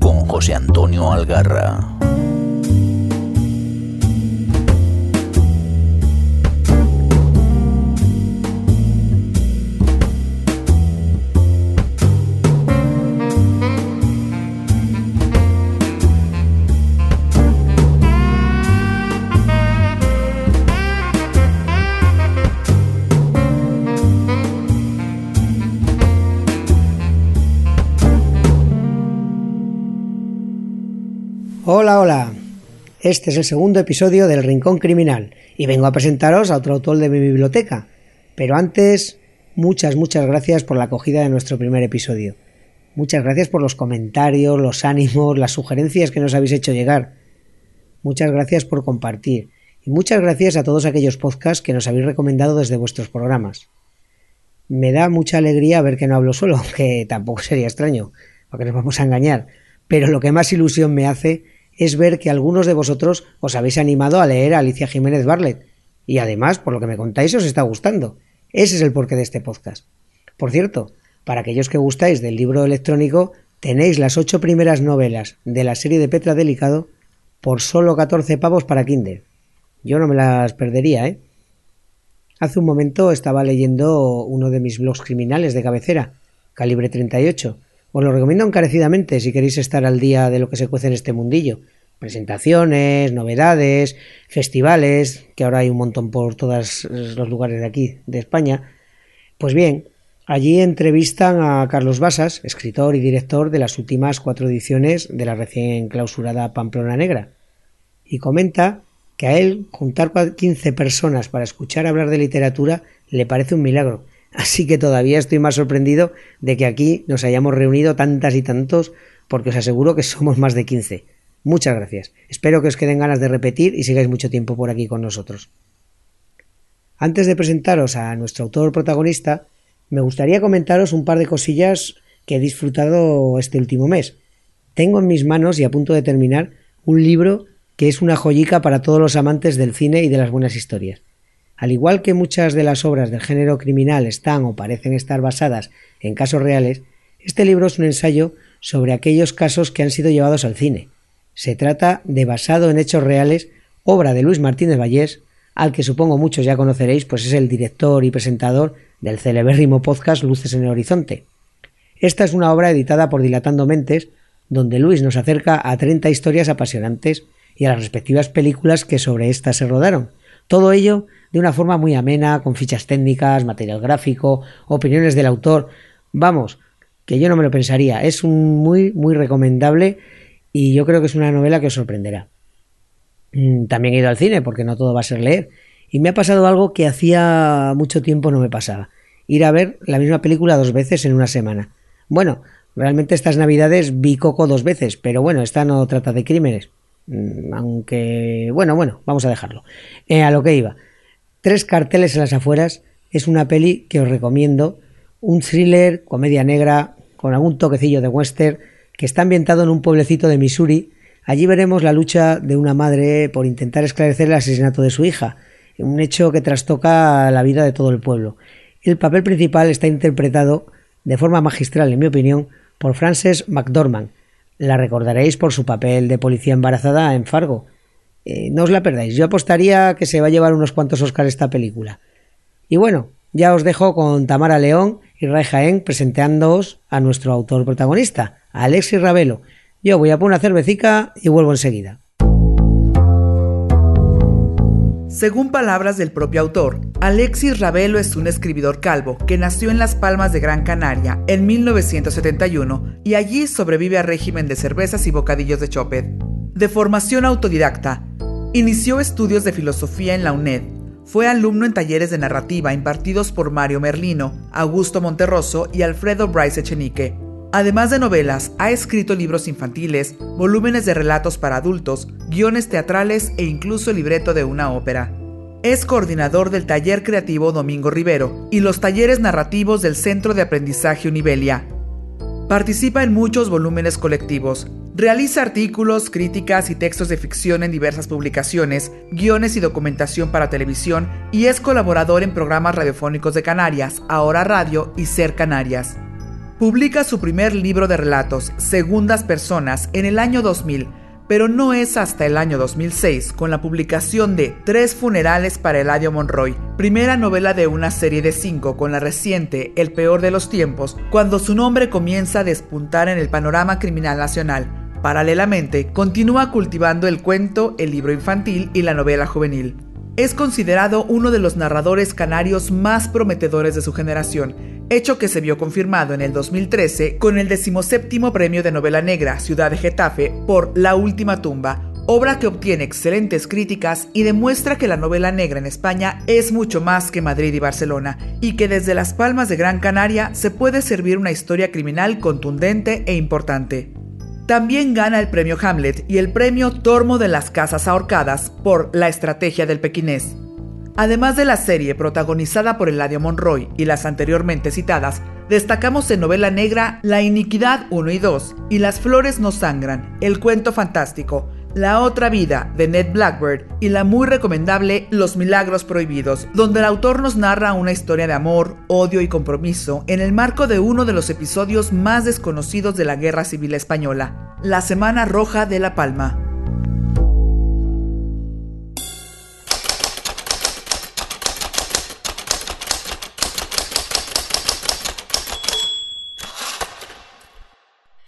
Con José Antonio Algarra. Hola, hola. Este es el segundo episodio del Rincón Criminal y vengo a presentaros a otro autor de mi biblioteca. Pero antes, muchas, muchas gracias por la acogida de nuestro primer episodio. Muchas gracias por los comentarios, los ánimos, las sugerencias que nos habéis hecho llegar. Muchas gracias por compartir. Y muchas gracias a todos aquellos podcasts que nos habéis recomendado desde vuestros programas. Me da mucha alegría ver que no hablo solo, aunque tampoco sería extraño, porque nos vamos a engañar. Pero lo que más ilusión me hace es ver que algunos de vosotros os habéis animado a leer a Alicia Jiménez Barlet. Y además, por lo que me contáis, os está gustando. Ese es el porqué de este podcast. Por cierto, para aquellos que gustáis del libro electrónico, tenéis las ocho primeras novelas de la serie de Petra Delicado por solo 14 pavos para Kindle. Yo no me las perdería, ¿eh? Hace un momento estaba leyendo uno de mis blogs criminales de cabecera, Calibre 38, os lo recomiendo encarecidamente si queréis estar al día de lo que se cuece en este mundillo. Presentaciones, novedades, festivales, que ahora hay un montón por todos los lugares de aquí, de España. Pues bien, allí entrevistan a Carlos Basas, escritor y director de las últimas cuatro ediciones de la recién clausurada Pamplona Negra. Y comenta que a él juntar 15 personas para escuchar hablar de literatura le parece un milagro Así que todavía estoy más sorprendido de que aquí nos hayamos reunido tantas y tantos, porque os aseguro que somos más de 15. Muchas gracias. Espero que os queden ganas de repetir y sigáis mucho tiempo por aquí con nosotros. Antes de presentaros a nuestro autor protagonista, me gustaría comentaros un par de cosillas que he disfrutado este último mes. Tengo en mis manos y a punto de terminar un libro que es una joyica para todos los amantes del cine y de las buenas historias. Al igual que muchas de las obras del género criminal están o parecen estar basadas en casos reales, este libro es un ensayo sobre aquellos casos que han sido llevados al cine. Se trata de Basado en Hechos Reales, obra de Luis Martínez Vallés, al que supongo muchos ya conoceréis, pues es el director y presentador del celebérrimo podcast Luces en el Horizonte. Esta es una obra editada por Dilatando Mentes, donde Luis nos acerca a 30 historias apasionantes y a las respectivas películas que sobre éstas se rodaron. Todo ello de una forma muy amena, con fichas técnicas, material gráfico, opiniones del autor. Vamos, que yo no me lo pensaría. Es un muy, muy recomendable y yo creo que es una novela que os sorprenderá. Mm, también he ido al cine, porque no todo va a ser leer. Y me ha pasado algo que hacía mucho tiempo no me pasaba. Ir a ver la misma película dos veces en una semana. Bueno, realmente estas navidades vi Coco dos veces, pero bueno, esta no trata de crímenes. Mm, aunque, bueno, bueno, vamos a dejarlo. Eh, a lo que iba. Tres carteles en las afueras es una peli que os recomiendo. Un thriller, comedia negra, con algún toquecillo de western, que está ambientado en un pueblecito de Missouri. Allí veremos la lucha de una madre por intentar esclarecer el asesinato de su hija, un hecho que trastoca la vida de todo el pueblo. El papel principal está interpretado de forma magistral, en mi opinión, por Frances McDormand, la recordaréis por su papel de policía embarazada en Fargo. Eh, no os la perdáis. Yo apostaría que se va a llevar unos cuantos Oscars esta película. Y bueno, ya os dejo con Tamara León y Ray Jaén presentándoos a nuestro autor protagonista, Alexis Ravelo. Yo voy a poner una cervecica y vuelvo enseguida. Según palabras del propio autor, Alexis Ravelo es un escribidor calvo que nació en Las Palmas de Gran Canaria en 1971 y allí sobrevive al régimen de cervezas y bocadillos de chopet. De formación autodidacta, inició estudios de filosofía en la UNED. Fue alumno en talleres de narrativa impartidos por Mario Merlino, Augusto Monterroso y Alfredo Bryce Echenique. Además de novelas, ha escrito libros infantiles, volúmenes de relatos para adultos, guiones teatrales e incluso libreto de una ópera. Es coordinador del taller creativo Domingo Rivero y los talleres narrativos del Centro de Aprendizaje Univelia. Participa en muchos volúmenes colectivos, Realiza artículos, críticas y textos de ficción en diversas publicaciones, guiones y documentación para televisión y es colaborador en programas radiofónicos de Canarias, Ahora Radio y Ser Canarias. Publica su primer libro de relatos, Segundas Personas, en el año 2000, pero no es hasta el año 2006 con la publicación de Tres funerales para Eladio Monroy, primera novela de una serie de cinco con la reciente El peor de los tiempos, cuando su nombre comienza a despuntar en el panorama criminal nacional. Paralelamente, continúa cultivando el cuento, el libro infantil y la novela juvenil. Es considerado uno de los narradores canarios más prometedores de su generación, hecho que se vio confirmado en el 2013 con el decimoséptimo premio de novela negra Ciudad de Getafe por La Última Tumba, obra que obtiene excelentes críticas y demuestra que la novela negra en España es mucho más que Madrid y Barcelona, y que desde Las Palmas de Gran Canaria se puede servir una historia criminal contundente e importante. También gana el premio Hamlet y el premio Tormo de las Casas Ahorcadas por La Estrategia del Pequinés. Además de la serie protagonizada por Eladio Monroy y las anteriormente citadas, destacamos en novela negra La Iniquidad 1 y 2 y Las Flores no Sangran, El Cuento Fantástico, la otra vida de Ned Blackbird y la muy recomendable Los Milagros Prohibidos, donde el autor nos narra una historia de amor, odio y compromiso en el marco de uno de los episodios más desconocidos de la Guerra Civil Española, la Semana Roja de La Palma.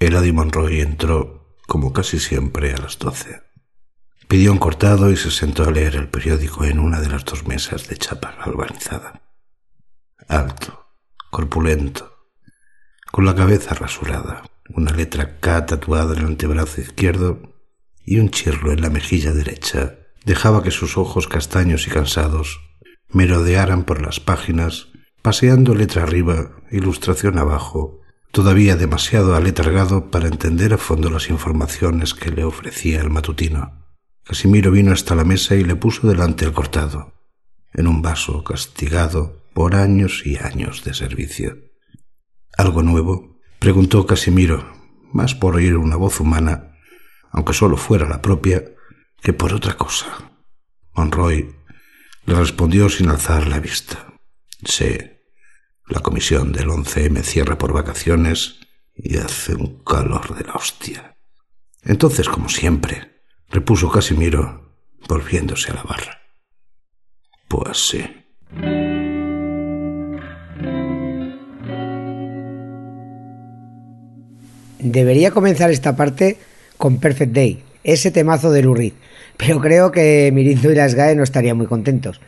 Eladio Monroy entró como casi siempre, a las doce. Pidió un cortado y se sentó a leer el periódico en una de las dos mesas de chapa galvanizada. Alto, corpulento, con la cabeza rasurada, una letra K tatuada en el antebrazo izquierdo y un chirlo en la mejilla derecha, dejaba que sus ojos castaños y cansados merodearan por las páginas, paseando letra arriba, ilustración abajo, todavía demasiado aletargado para entender a fondo las informaciones que le ofrecía el matutino. Casimiro vino hasta la mesa y le puso delante el cortado, en un vaso castigado por años y años de servicio. ¿Algo nuevo? preguntó Casimiro, más por oír una voz humana, aunque solo fuera la propia, que por otra cosa. Monroy le respondió sin alzar la vista. Sí, la comisión del 11M cierra por vacaciones y hace un calor de la hostia. Entonces, como siempre, repuso Casimiro, volviéndose a la barra. Pues sí. Debería comenzar esta parte con Perfect Day, ese temazo de Lurid, pero creo que Mirindo y las GAE no estarían muy contentos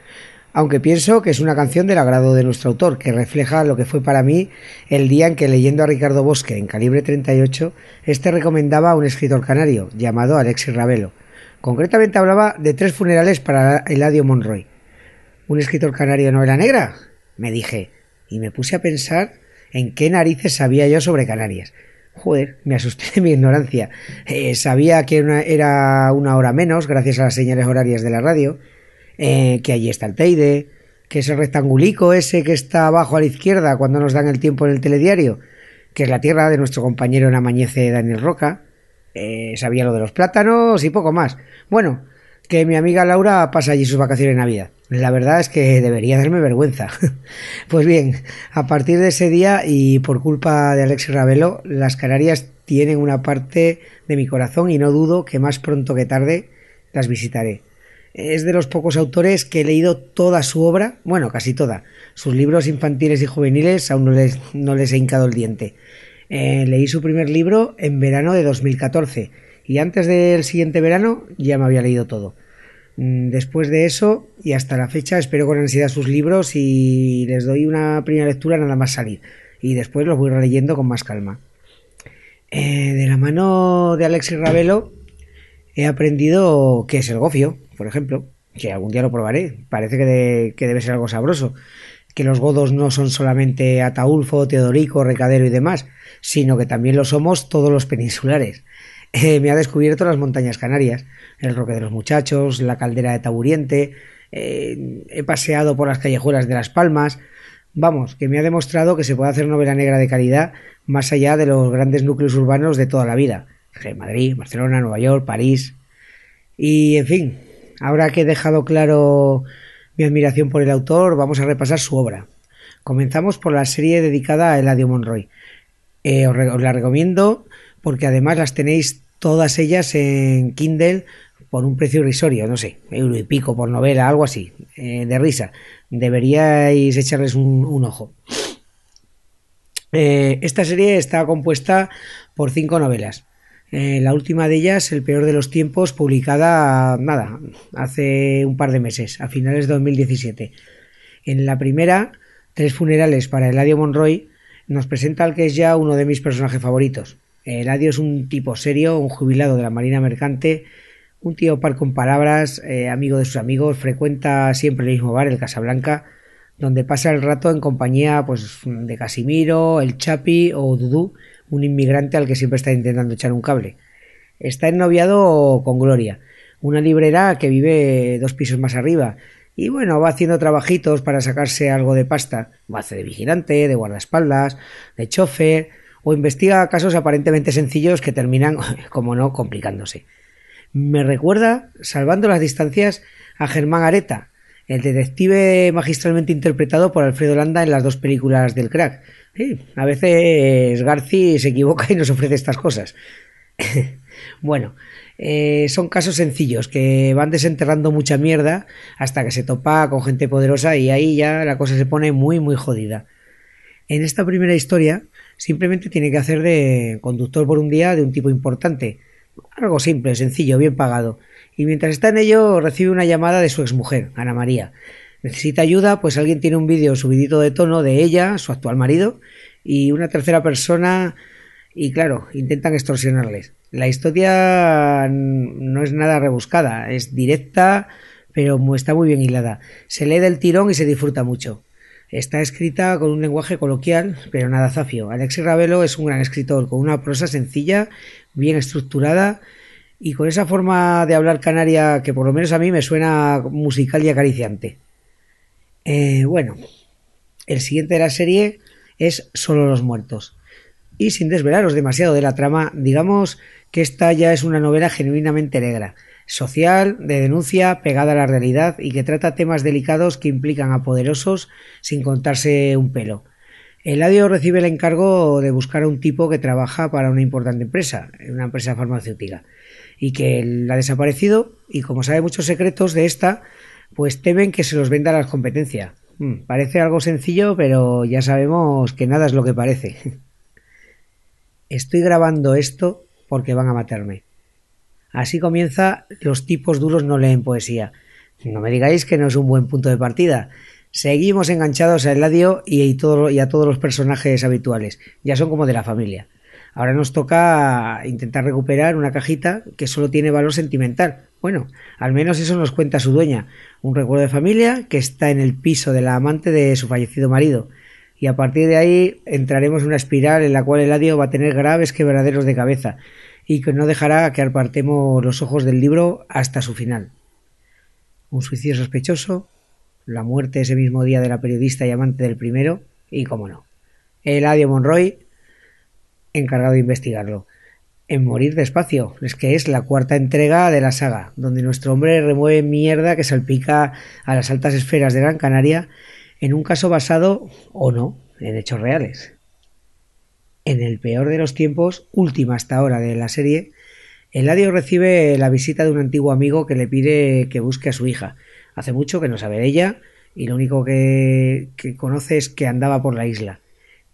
aunque pienso que es una canción del agrado de nuestro autor, que refleja lo que fue para mí el día en que leyendo a Ricardo Bosque en Calibre 38, este recomendaba a un escritor canario llamado Alexis Ravelo. Concretamente hablaba de tres funerales para Eladio Monroy. ¿Un escritor canario de novela negra? Me dije, y me puse a pensar en qué narices sabía yo sobre Canarias. Joder, me asusté de mi ignorancia. Eh, sabía que era una hora menos gracias a las señales horarias de la radio, eh, que allí está el Teide, que es el rectangulico ese que está abajo a la izquierda cuando nos dan el tiempo en el telediario, que es la tierra de nuestro compañero en Amañece Daniel Roca. Eh, sabía lo de los plátanos y poco más. Bueno, que mi amiga Laura pasa allí sus vacaciones de Navidad. La verdad es que debería darme vergüenza. pues bien, a partir de ese día y por culpa de Alexis Ravelo, las Canarias tienen una parte de mi corazón y no dudo que más pronto que tarde las visitaré. Es de los pocos autores que he leído toda su obra, bueno, casi toda. Sus libros infantiles y juveniles aún no les, no les he hincado el diente. Eh, leí su primer libro en verano de 2014 y antes del siguiente verano ya me había leído todo. Mm, después de eso y hasta la fecha espero con ansiedad sus libros y les doy una primera lectura nada más salir y después los voy releyendo con más calma. Eh, de la mano de Alexis Ravelo he aprendido qué es el gofio, por ejemplo, que algún día lo probaré. Parece que, debe ser algo sabroso. Que los godos no son solamente Ataulfo, Teodorico, Recadero y demás, sino que también lo somos todos los peninsulares. Eh, me ha descubierto las montañas canarias, el Roque de los Muchachos, la caldera de Taburiente, eh, he paseado por las callejuelas de Las Palmas. Vamos, que me ha demostrado que se puede hacer novela negra de calidad más allá de los grandes núcleos urbanos de toda la vida Madrid, Barcelona, Nueva York, París. Y, en fin, ahora que he dejado claro mi admiración por el autor, vamos a repasar su obra. Comenzamos por la serie dedicada a Eladio Monroy. Eh, os, la recomiendo porque además las tenéis todas ellas en Kindle por un precio irrisorio, no sé, euro y pico por novela, algo así, eh, de risa. Deberíais echarles un, ojo. Eh, esta serie está compuesta por cinco novelas. La última de ellas, El peor de los tiempos, publicada, nada, hace un par de meses, a finales de 2017. En la primera, Tres funerales para Eladio Monroy, nos presenta al que es ya uno de mis personajes favoritos. Eladio es un tipo serio, un jubilado de la Marina Mercante, un tío par con palabras, eh, amigo de sus amigos, frecuenta siempre el mismo bar, el Casablanca, donde pasa el rato en compañía pues, de Casimiro, el Chapi o Dudú, un inmigrante al que siempre está intentando echar un cable. Está ennoviado con Gloria, una librera que vive dos pisos más arriba, y bueno, va haciendo trabajitos para sacarse algo de pasta. Va a hacer de vigilante, de guardaespaldas, de chofer, o investiga casos aparentemente sencillos que terminan, como no, complicándose. Me recuerda, salvando las distancias, a Germán Areta, el detective magistralmente interpretado por Alfredo Landa en las dos películas del crack. a veces Garci se equivoca y nos ofrece estas cosas. bueno, eh, son casos sencillos que van desenterrando mucha mierda hasta que se topa con gente poderosa y ahí ya la cosa se pone muy muy jodida. En esta primera historia simplemente tiene que hacer de conductor por un día de un tipo importante. Algo simple, sencillo, bien pagado. Y mientras está en ello recibe una llamada de su exmujer, Ana María. Necesita ayuda, pues alguien tiene un vídeo subidito de tono de ella, su actual marido, y una tercera persona y claro, intentan extorsionarles. La historia no es nada rebuscada, es directa, pero está muy bien hilada. Se lee del tirón y se disfruta mucho. Está escrita con un lenguaje coloquial, pero nada zafio. Alexis Ravelo es un gran escritor, con una prosa sencilla, bien estructurada y con esa forma de hablar canaria que por lo menos a mí me suena musical y acariciante. Eh, bueno, el siguiente de la serie es Solo los muertos. Y sin desvelaros demasiado de la trama, digamos que esta ya es una novela genuinamente negra, social, de denuncia, pegada a la realidad y que trata temas delicados que implican a poderosos sin contarse un pelo. Eladio recibe el encargo de buscar a un tipo que trabaja para una importante empresa, una empresa farmacéutica, y que la ha desaparecido y como sabe muchos secretos de esta, pues temen que se los venda a la competencia. Hmm, parece algo sencillo, pero ya sabemos que nada es lo que parece. Estoy grabando esto porque van a matarme. Así comienza Los tipos duros no leen poesía. No me digáis que no es un buen punto de partida. Seguimos enganchados a Eladio y, y a todos los personajes habituales. Ya son como de la familia. Ahora nos toca intentar recuperar una cajita que solo tiene valor sentimental. Bueno, al menos eso nos cuenta su dueña. Un recuerdo de familia que está en el piso de la amante de su fallecido marido y a partir de ahí entraremos en una espiral en la cual Eladio va a tener graves quebraderos de cabeza y que no dejará que apartemos los ojos del libro hasta su final. Un suicidio sospechoso, la muerte ese mismo día de la periodista y amante del primero, y cómo no, Eladio Monroy, encargado de investigarlo. En Morir despacio, es que es la cuarta entrega de la saga, donde nuestro hombre remueve mierda que salpica a las altas esferas de Gran Canaria en un caso basado, o no, en hechos reales. En el peor de los tiempos, última hasta ahora de la serie, Eladio recibe la visita de un antiguo amigo que le pide que busque a su hija. Hace mucho que no sabe de ella y lo único que, que conoce es que andaba por la isla.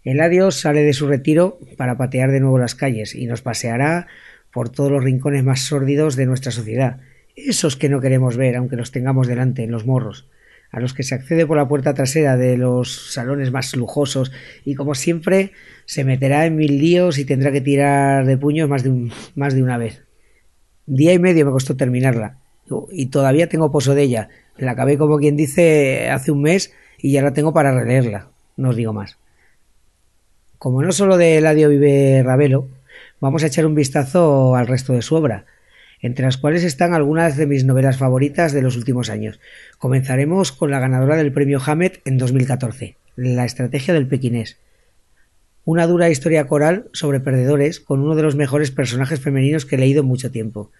Eladio sale de su retiro para patear de nuevo las calles y nos paseará por todos los rincones más sórdidos de nuestra sociedad, esos que no queremos ver aunque los tengamos delante en los morros a los que se accede por la puerta trasera de los salones más lujosos y como siempre se meterá en mil líos y tendrá que tirar de puños más de, más de una vez. Día y medio me costó terminarla y todavía tengo pozo de ella. La acabé como quien dice hace un mes y ya la tengo para releerla. No os digo más. Como no solo de Eladio vive Ravelo, vamos a echar un vistazo al resto de su obra entre las cuales están algunas de mis novelas favoritas de los últimos años. Comenzaremos con la ganadora del premio Hammett en 2014, La estrategia del pequinés. una dura historia coral sobre perdedores con uno de los mejores personajes femeninos que he leído en mucho tiempo.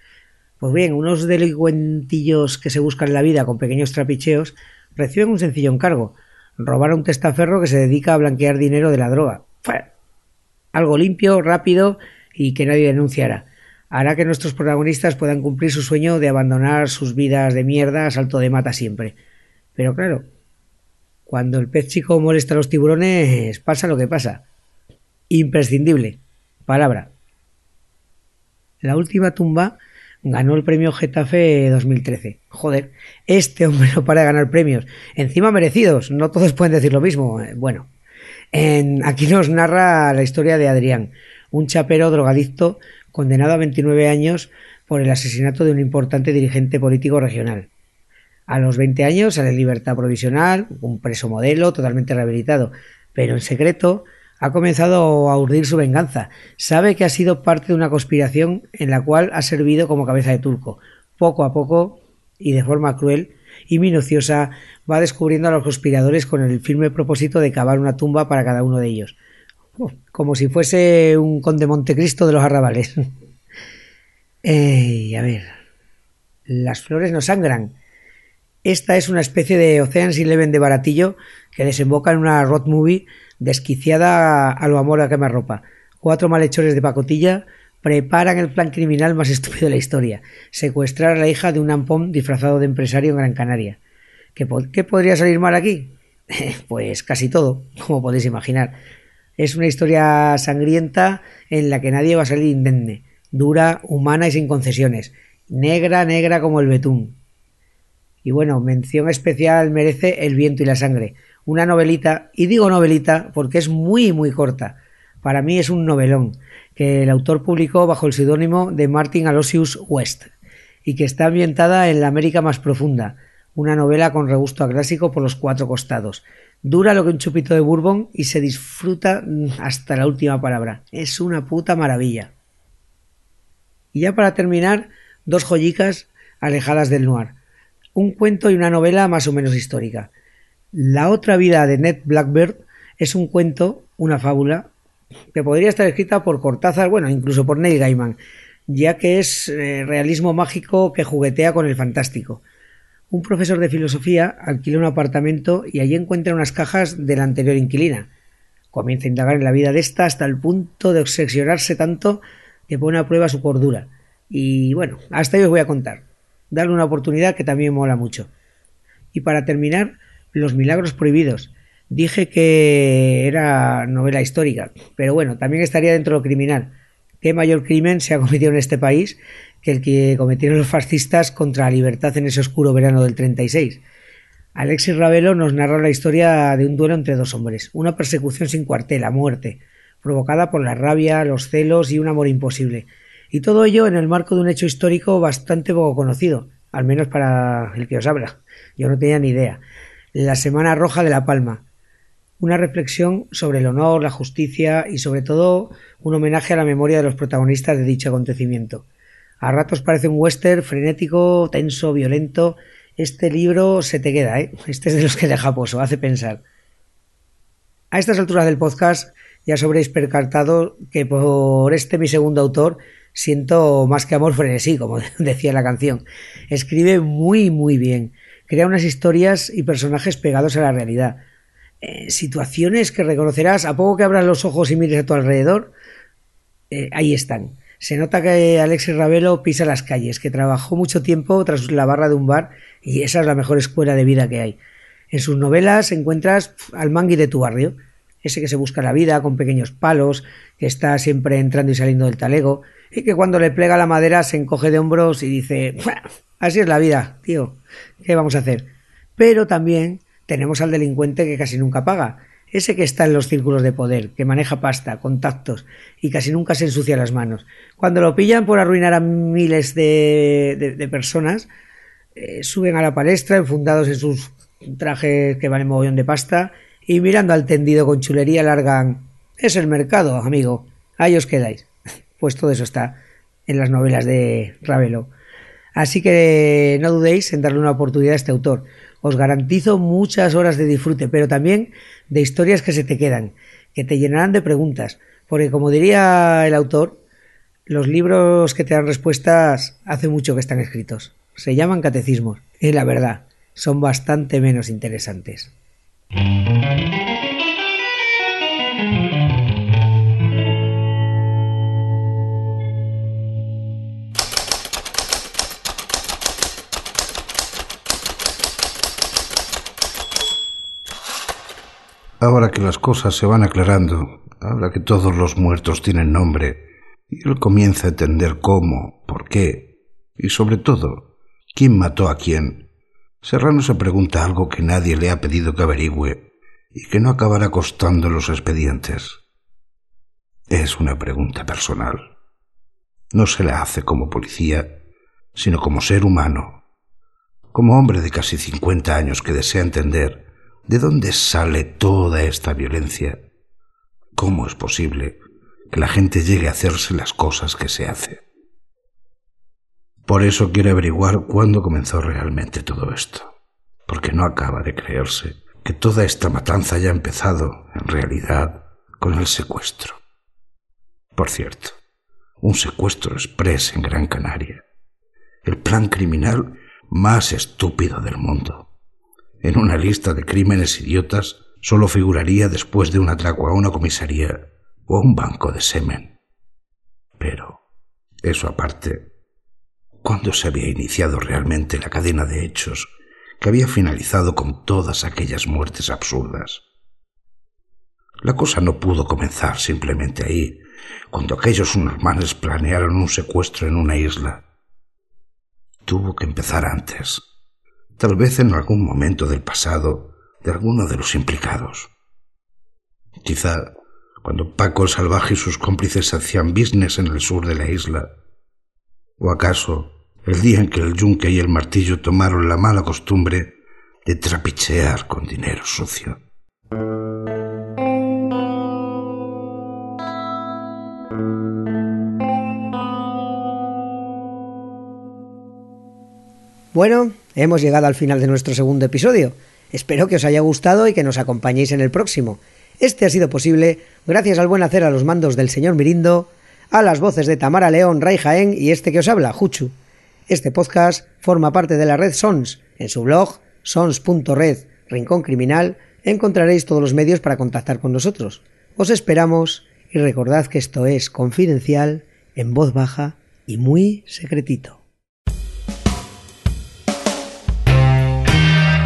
Pues bien, unos delincuentillos que se buscan la vida con pequeños trapicheos reciben un sencillo encargo, robar a un testaferro que se dedica a blanquear dinero de la droga. Algo limpio, rápido y que nadie denunciará. Hará que nuestros protagonistas puedan cumplir su sueño de abandonar sus vidas de mierda a salto de mata siempre. Pero claro, cuando el pez chico molesta a los tiburones, pasa lo que pasa. Imprescindible. Palabra. La última tumba ganó el premio Getafe 2013. Joder, este hombre no para de ganar premios. Encima merecidos, no todos pueden decir lo mismo. Eh, bueno, en, aquí nos narra la historia de Adrián, un chapero drogadicto condenado a 29 años por el asesinato de un importante dirigente político regional. A los 20 años sale en libertad provisional, un preso modelo totalmente rehabilitado, pero en secreto ha comenzado a urdir su venganza. Sabe que ha sido parte de una conspiración en la cual ha servido como cabeza de turco. Poco a poco, y de forma cruel y minuciosa, va descubriendo a los conspiradores con el firme propósito de cavar una tumba para cada uno de ellos. como si fuese un conde Montecristo de los arrabales. a ver. Las flores no sangran. Esta es una especie de Ocean's Eleven de baratillo que desemboca en una road movie desquiciada a lo amor a quemarropa. Cuatro malhechores de pacotilla preparan el plan criminal más estúpido de la historia, secuestrar a la hija de un ampón disfrazado de empresario en Gran Canaria. ¿Qué, ¿Qué podría salir mal aquí? pues casi todo, como podéis imaginar. Es una historia sangrienta en la que nadie va a salir indemne, dura, humana y sin concesiones, negra, negra como el betún. Y bueno, mención especial merece El viento y la sangre, una novelita, y digo novelita porque es muy, muy corta. Para mí es un novelón, que el autor publicó bajo el seudónimo de Martin Aloysius West, y que está ambientada en la América más profunda, una novela con regusto a clásico por los cuatro costados. Dura lo que un chupito de bourbon y se disfruta hasta la última palabra. Es una puta maravilla. Y ya para terminar, dos joyicas alejadas del noir. Un cuento y una novela más o menos histórica. La otra vida de Ned Blackbird es un cuento, una fábula, que podría estar escrita por Cortázar, bueno, incluso por Neil Gaiman, ya que es eh, realismo mágico que juguetea con el fantástico. Un profesor de filosofía alquila un apartamento y allí encuentra unas cajas de la anterior inquilina. Comienza a indagar en la vida de esta hasta el punto de obsesionarse tanto que pone a prueba su cordura. Y bueno, hasta ahí os voy a contar. Darle una oportunidad que también mola mucho. Y para terminar, los milagros prohibidos. Dije que era novela histórica, pero bueno, también estaría dentro de lo criminal. ¿Qué mayor crimen se ha cometido en este país que el que cometieron los fascistas contra la libertad en ese oscuro verano del 36? Alexis Ravelo nos narra la historia de un duelo entre dos hombres, una persecución sin cuartel, a muerte, provocada por la rabia, los celos y un amor imposible. Y todo ello en el marco de un hecho histórico bastante poco conocido, al menos para el que os habla. Yo no tenía ni idea la Semana Roja de La Palma. Una reflexión sobre el honor, la justicia y sobre todo un homenaje a la memoria de los protagonistas de dicho acontecimiento. A ratos parece un western frenético, tenso, violento. Este libro se te queda, ¿eh? Este es de los que deja poso, hace pensar. A estas alturas del podcast ya os habréis percatado que por este mi segundo autor siento más que amor frenesí, como decía la canción. Escribe muy, muy bien crea unas historias y personajes pegados a la realidad. Eh, situaciones que reconocerás a poco que abras los ojos y mires a tu alrededor, eh, ahí están. Se nota que Alexis Ravelo pisa las calles, que trabajó mucho tiempo tras la barra de un bar y esa es la mejor escuela de vida que hay. En sus novelas encuentras al mangui de tu barrio, ese que se busca la vida con pequeños palos, que está siempre entrando y saliendo del talego, y que cuando le plega la madera se encoge de hombros y dice Así es la vida, tío. ¿Qué vamos a hacer? Pero también tenemos al delincuente que casi nunca paga, ese que está en los círculos de poder, que maneja pasta, contactos y casi nunca se ensucia las manos. Cuando lo pillan por arruinar a miles de, personas, eh, suben a la palestra enfundados en sus trajes que valen mogollón de pasta y mirando al tendido con chulería largan es el mercado, amigo. Ahí os quedáis. Pues todo eso está en las novelas de Ravelo. Así que no dudéis en darle una oportunidad a este autor. Os garantizo muchas horas de disfrute, pero también de historias que se te quedan, que te llenarán de preguntas, porque como diría el autor, los libros que te dan respuestas hace mucho que están escritos. Se llaman catecismos, y la verdad, son bastante menos interesantes. Ahora que las cosas se van aclarando, ahora que todos los muertos tienen nombre, y él comienza a entender cómo, por qué, y sobre todo, quién mató a quién, Serrano se pregunta algo que nadie le ha pedido que averigüe y que no acabará costando los expedientes. Es una pregunta personal. No se la hace como policía, sino como ser humano, como hombre de casi cincuenta años que desea entender ¿De dónde sale toda esta violencia? ¿Cómo es posible que la gente llegue a hacerse las cosas que se hace? Por eso quiere averiguar cuándo comenzó realmente todo esto, porque no acaba de creerse que toda esta matanza haya empezado, en realidad, con el secuestro. Por cierto, un secuestro express en Gran Canaria, el plan criminal más estúpido del mundo en una lista de crímenes idiotas solo figuraría después de un atraco a una comisaría o a un banco de semen. Pero, eso aparte, ¿cuándo se había iniciado realmente la cadena de hechos que había finalizado con todas aquellas muertes absurdas? La cosa no pudo comenzar simplemente ahí, cuando aquellos manes planearon un secuestro en una isla. Tuvo que empezar antes tal vez en algún momento del pasado de alguno de los implicados. Quizá cuando Paco el Salvaje y sus cómplices hacían business en el sur de la isla. ¿O acaso el día en que el yunque y el martillo tomaron la mala costumbre de trapichear con dinero sucio? Bueno, hemos llegado al final de nuestro segundo episodio. Espero que os haya gustado y que nos acompañéis en el próximo. Este ha sido posible gracias al buen hacer a los mandos del señor Mirindo, a las voces de Tamara León, Ray Jaén y este que os habla, Juchu. Este podcast forma parte de la red Sons. En su blog, sons.red, Rincón Criminal, encontraréis todos los medios para contactar con nosotros. Os esperamos y recordad que esto es confidencial, en voz baja y muy secretito.